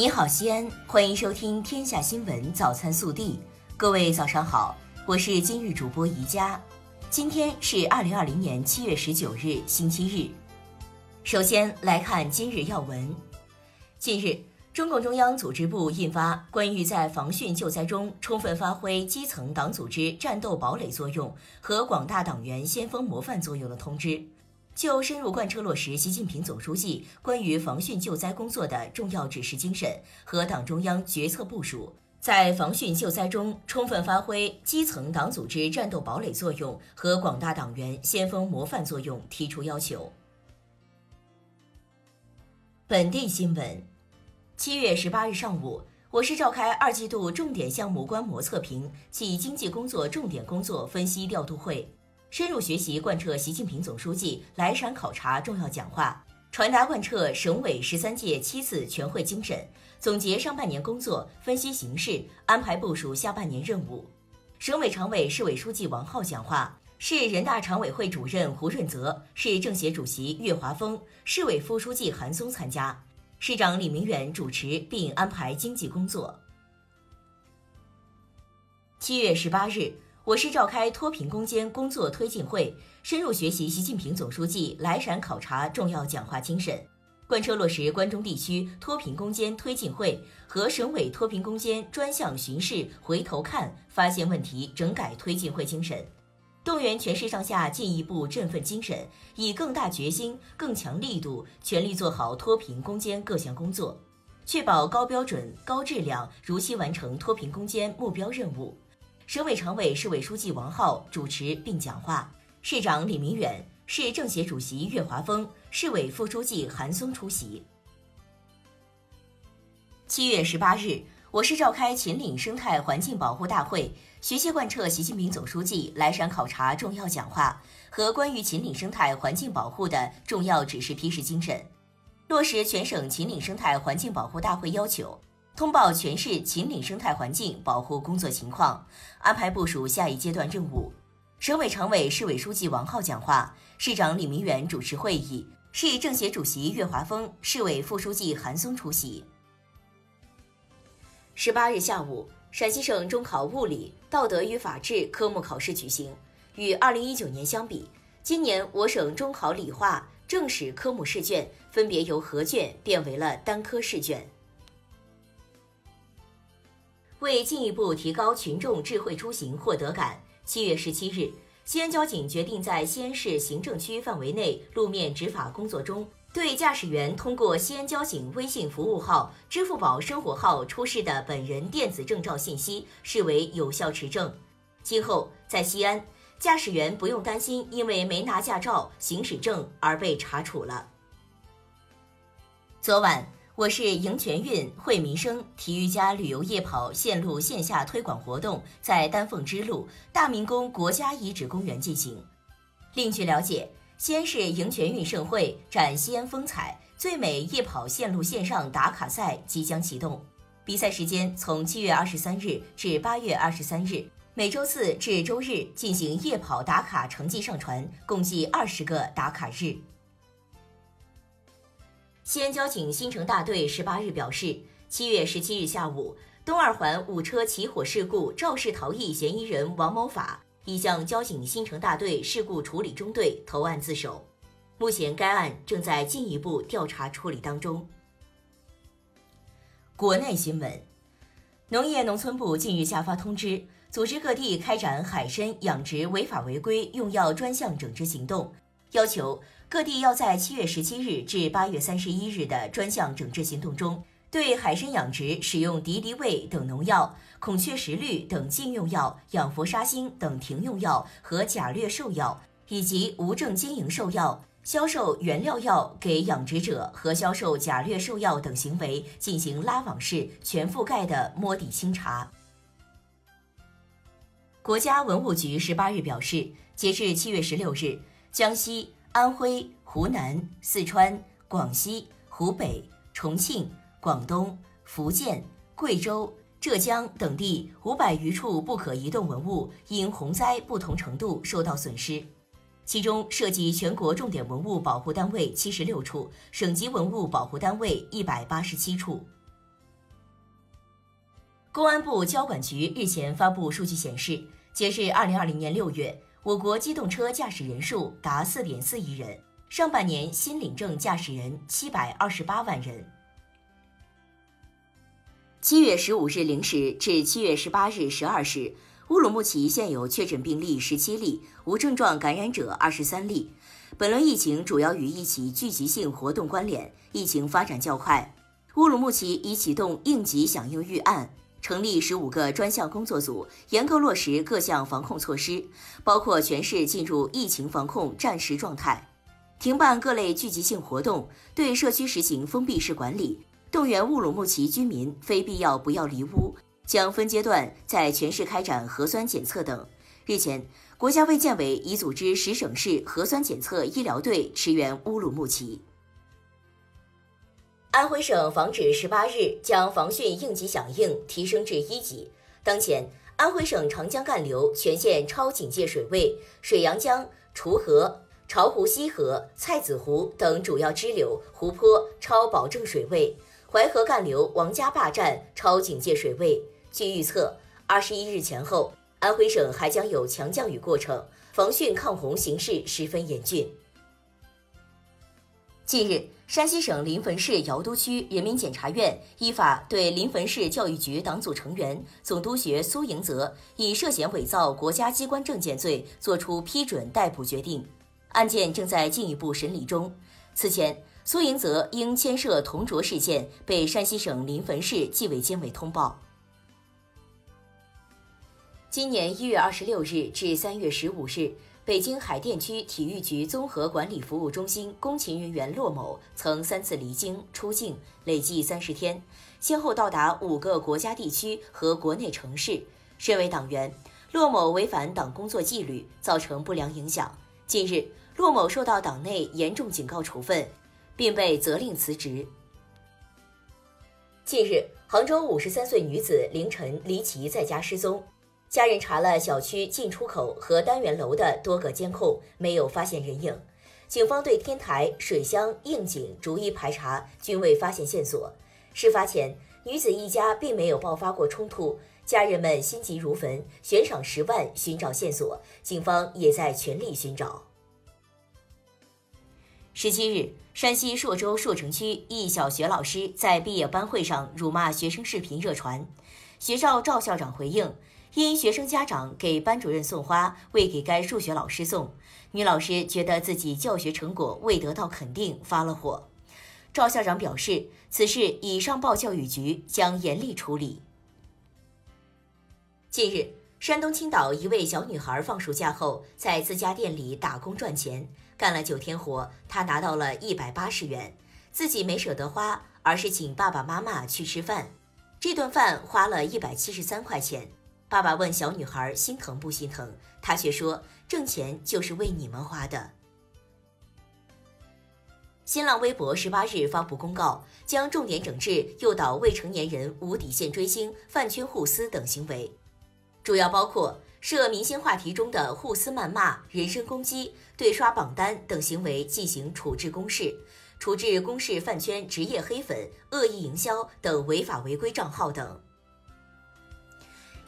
你好，西安，欢迎收听《天下新闻早餐速递》。各位早上好，我是今日主播宜佳。今天是二零二零年七月十九日，星期日。首先来看今日要闻。近日，中共中央组织部印发《关于在防汛救灾中充分发挥基层党组织战斗堡垒作用和广大党员先锋模范作用的通知》。就深入贯彻落实习近平总书记关于防汛救灾工作的重要指示精神和党中央决策部署，在防汛救灾中充分发挥基层党组织战斗堡垒作用和广大党员先锋模范作用提出要求。本地新闻：七月十八日上午，我市召开二季度重点项目观摩测评暨经济工作重点工作分析调度会。深入学习贯彻习近平总书记来陕考察重要讲话，传达贯彻省委十三届七次全会精神，总结上半年工作，分析形势，安排部署下半年任务。省委常委、市委书记王浩讲话，市人大常委会主任胡润泽、市政协主席岳华峰、市委副书记韩松参加，市长李明远主持并安排经济工作。七月十八日。我市召开脱贫攻坚工作推进会，深入学习习近平总书记来陕考察重要讲话精神，贯彻落实关中地区脱贫攻坚推进会和省委脱贫攻坚专项巡视回头看、发现问题、整改推进会精神，动员全市上下进一步振奋精神，以更大决心、更强力度，全力做好脱贫攻坚各项工作，确保高标准、高质量，如期完成脱贫攻坚目标任务。省委常委、市委书记王浩主持并讲话，市长李明远、市政协主席岳华峰、市委副书记韩松出席。七月十八日，我市召开秦岭生态环境保护大会，学习贯彻习近平总书记来陕考察重要讲话和关于秦岭生态环境保护的重要指示批示精神，落实全省秦岭生态环境保护大会要求。通报全市秦岭生态环境保护工作情况，安排部署下一阶段任务。省委常委、市委书记王浩讲话，市长李明远主持会议，市政协主席岳华峰、市委副书记韩松出席。十八日下午，陕西省中考物理、道德与法治科目考试举行。与二零一九年相比，今年我省中考理化、政史科目试卷分别由合卷变为了单科试卷。为进一步提高群众智慧出行获得感，七月十七日，西安交警决定在西安市行政区范围内路面执法工作中，对驾驶员通过西安交警微信服务号、支付宝生活号出示的本人电子证照信息视为有效持证。今后在西安，驾驶员不用担心因为没拿驾照、行驶证而被查处了。昨晚。我市迎全运惠民生体育加旅游夜跑线路线下推广活动在丹凤支路大明宫国家遗址公园进行。另据了解，西安市迎全运盛会展西安风采最美夜跑线路线上打卡赛即将启动，比赛时间从七月二十三日至八月二十三日，每周四至周日进行夜跑打卡成绩上传，共计二十个打卡日。西安交警新城大队十八日表示，七月十七日下午，东二环五车起火事故肇事逃逸嫌疑人王某法已向交警新城大队事故处理中队投案自首，目前该案正在进一步调查处理当中。国内新闻，农业农村部近日下发通知，组织各地开展海参养殖违法违规用药专项整治行动，要求。各地要在七月十七日至八月三十一日的专项整治行动中，对海参养殖使用敌敌畏等农药、孔雀石绿等禁用药、氧氟沙星等停用药和假劣兽药，以及无证经营兽药、销售原料药给养殖者和销售假劣兽药等行为进行拉网式、全覆盖的摸底清查。国家文物局十八日表示，截至七月十六日，江西。安徽、湖南、四川、广西、湖北、重庆、广东、福建、贵州、浙江等地五百余处不可移动文物因洪灾不同程度受到损失，其中涉及全国重点文物保护单位七十六处，省级文物保护单位一百八十七处。公安部交管局日前发布数据显示，截至二零二零年六月，我国机动车驾驶人数达四点四亿人，上半年新领证驾驶人七百二十八万人。七月十五日零时至七月十八日十二时。乌鲁木齐现有确诊病例十七例，无症状感染者二十三例。本轮疫情主要与一起聚集性活动关联，疫情发展较快。乌鲁木齐已启动应急响应预案，成立十五个专项工作组，严格落实各项防控措施，包括全市进入疫情防控战时状态，停办各类聚集性活动，对社区实行封闭式管理，动员乌鲁木齐居民非必要不要离屋。将分阶段在全市开展核酸检测等。日前，国家卫健委已组织十省市核酸检测医疗队驰援乌鲁木齐。安徽省防指十八日将防汛应急响应提升至一级。当前，安徽省长江干流全线超警戒水位，水阳江、滁河、巢湖西河、菜子湖等主要支流、湖泊超保证水位，淮河干流王家坝站超警戒水位。据预测，二十一日前后，安徽省还将有强降雨过程，防汛抗洪形势十分严峻。近日，山西省临汾市尧都区人民检察院依法对临汾市教育局党组成员、总督学苏迎泽以涉嫌伪造国家机关证件罪作出批准逮捕决定，案件正在进一步审理中。此前，苏迎泽因牵涉同卓事件被山西省临汾市纪委监委通报。今年一月二十六日至三月十五日，北京海淀区体育局综合管理服务中心工勤人员骆某曾三次离京出境，累计三十天，先后到达五个国家地区和国内城市。身为党员，骆某违反党工作纪律，造成不良影响。近日，骆某受到党内严重警告处分，并被责令辞职。近日，杭州五十三岁女子凌晨离奇在家失踪。家人查了小区进出口和单元楼的多个监控，没有发现人影。警方对天台、水箱、应井逐一排查，均未发现线索。事发前，女子一家并没有爆发过冲突，家人们心急如焚，悬赏十万寻找线索。警方也在全力寻找。十七日，山西朔州朔城区一小学老师在毕业班会上辱骂学生视频热传，学校赵校长回应。因学生家长给班主任送花，未给该数学老师送，女老师觉得自己教学成果未得到肯定，发了火。赵校长表示，此事已上报教育局，将严厉处理。近日，山东青岛一位小女孩放暑假后，在自家店里打工赚钱，干了九天活，她拿到了一百八十元，自己没舍得花，而是请爸爸妈妈去吃饭，这顿饭花了一百七十三块钱。爸爸问小女孩心疼不心疼，她却说挣钱就是为你们花的。新浪微博十八日发布公告，将重点整治诱导未成年人无底线追星、饭圈互撕等行为，主要包括涉明星话题中的互撕谩骂、人身攻击、对刷榜单等行为进行处置公示，处置公示饭圈职业黑粉、恶意营销等违法违规账号等。